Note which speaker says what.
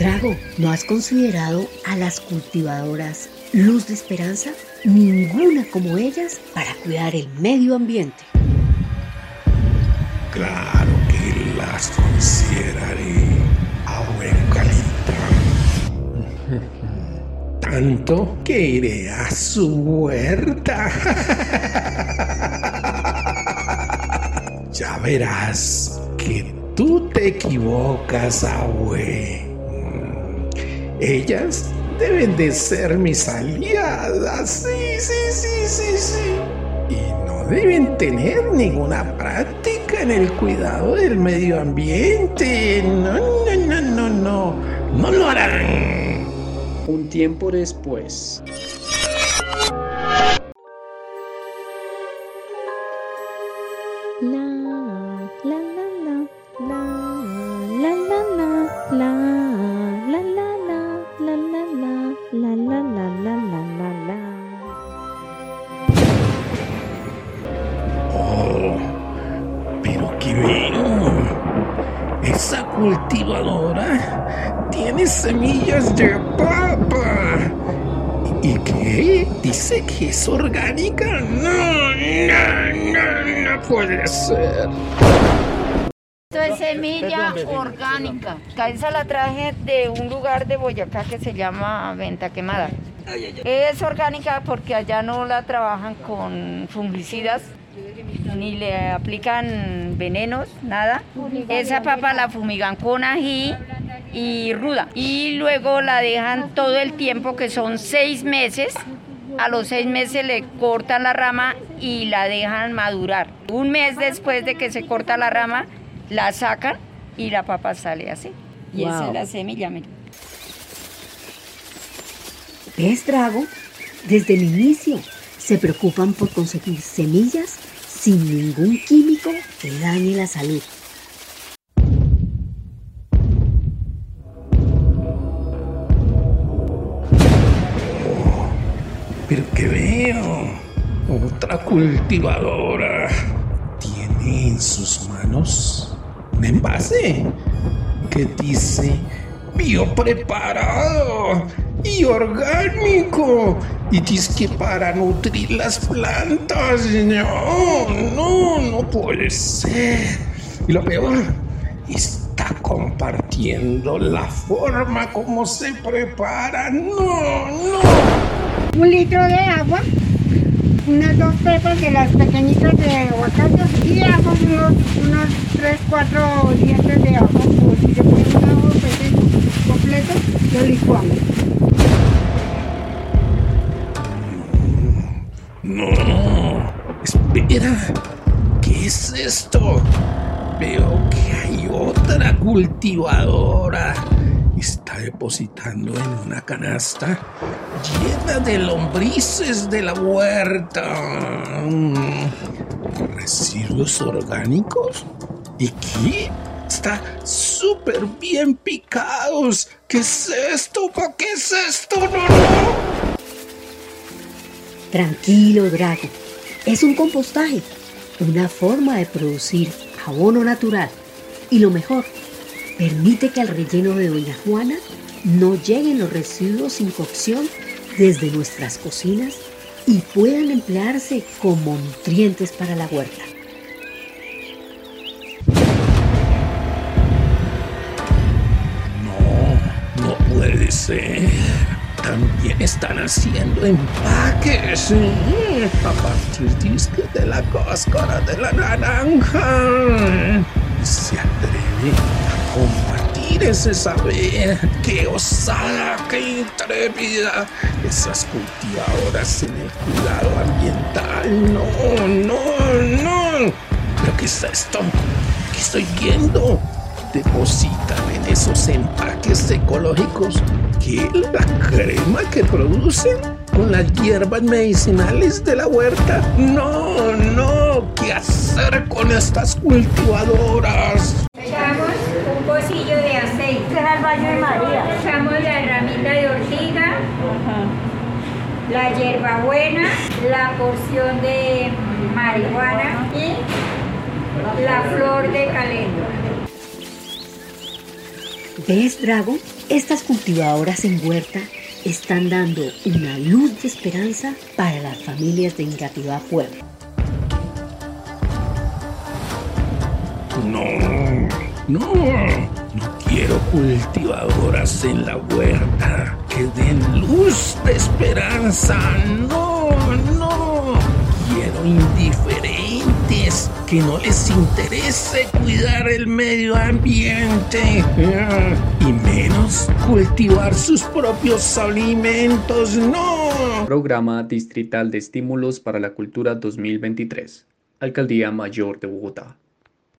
Speaker 1: Drago, ¿no has considerado a las cultivadoras Luz de Esperanza? Ninguna como ellas para cuidar el medio ambiente.
Speaker 2: Claro que las consideraré, abuelita. Tanto que iré a su huerta. ya verás que tú te equivocas, abue. Ellas deben de ser mis aliadas. Sí, sí, sí, sí, sí. Y no deben tener ninguna práctica en el cuidado del medio ambiente. No, no, no, no, no. No lo harán.
Speaker 3: Un tiempo después.
Speaker 2: Cultivadora tiene semillas de papa. ¿Y qué? ¿Dice que es orgánica? No, no, no, no puede ser.
Speaker 4: Esto es semilla orgánica. Esa la traje de un lugar de Boyacá que se llama Venta Quemada. Es orgánica porque allá no la trabajan con fungicidas ni le aplican venenos, nada. Esa papa la fumigan con ají y ruda. Y luego la dejan todo el tiempo, que son seis meses. A los seis meses le cortan la rama y la dejan madurar. Un mes después de que se corta la rama, la sacan y la papa sale así. Y esa es la semilla, mira.
Speaker 1: ¿Ves, Drago? Desde el inicio se preocupan por conseguir semillas sin ningún químico que dañe la salud.
Speaker 2: pero que veo, otra cultivadora. Tiene en sus manos un envase que dice biopreparado y orgánico. Y dice que para nutrir las plantas. No, no, no puede ser. Y lo peor, está compartiendo la forma como se prepara. No, no.
Speaker 5: Un litro de agua, unas dos pepas de las pequeñitas de aguacate y hago unos, unos 3, 4 dientes de ajo. Si se pone un ajo completo, lo licuamos.
Speaker 2: ¿Qué es esto? Veo que hay otra cultivadora. Está depositando en una canasta llena de lombrices de la huerta. ¿Residuos orgánicos? ¿Y qué? Está súper bien picados. ¿Qué es esto? ¿Para qué es esto? No, no.
Speaker 1: Tranquilo, Drago. Es un compostaje, una forma de producir abono natural. Y lo mejor, permite que al relleno de Doña Juana no lleguen los residuos sin cocción desde nuestras cocinas y puedan emplearse como nutrientes para la huerta.
Speaker 2: No, no puede ser. También están haciendo empaques a partir de la cáscara de la naranja. Se atreve a compartir ese saber. ¡Qué osada, qué intrépida! Esas cultivadoras en el cuidado ambiental. No, no, no. ¿Pero qué es esto? ¿Qué estoy viendo? Depositan en esos empaques ecológicos que la crema que producen con las hierbas medicinales de la huerta. No, no, ¿qué hacer con estas cultivadoras?
Speaker 6: Echamos un pocillo de aceite.
Speaker 4: Este es el baño de María.
Speaker 6: Echamos la ramita de ortiga, la hierbabuena, la porción de marihuana y la flor de caléndula.
Speaker 1: ¿Ves, Dragon? Estas cultivadoras en huerta están dando una luz de esperanza para las familias de Engativá Pueblo.
Speaker 2: No, no, no quiero cultivadoras en la huerta que den luz de esperanza. No, no. Quiero que no les interese cuidar el medio ambiente y menos cultivar sus propios alimentos. No.
Speaker 3: Programa Distrital de Estímulos para la Cultura 2023. Alcaldía Mayor de Bogotá.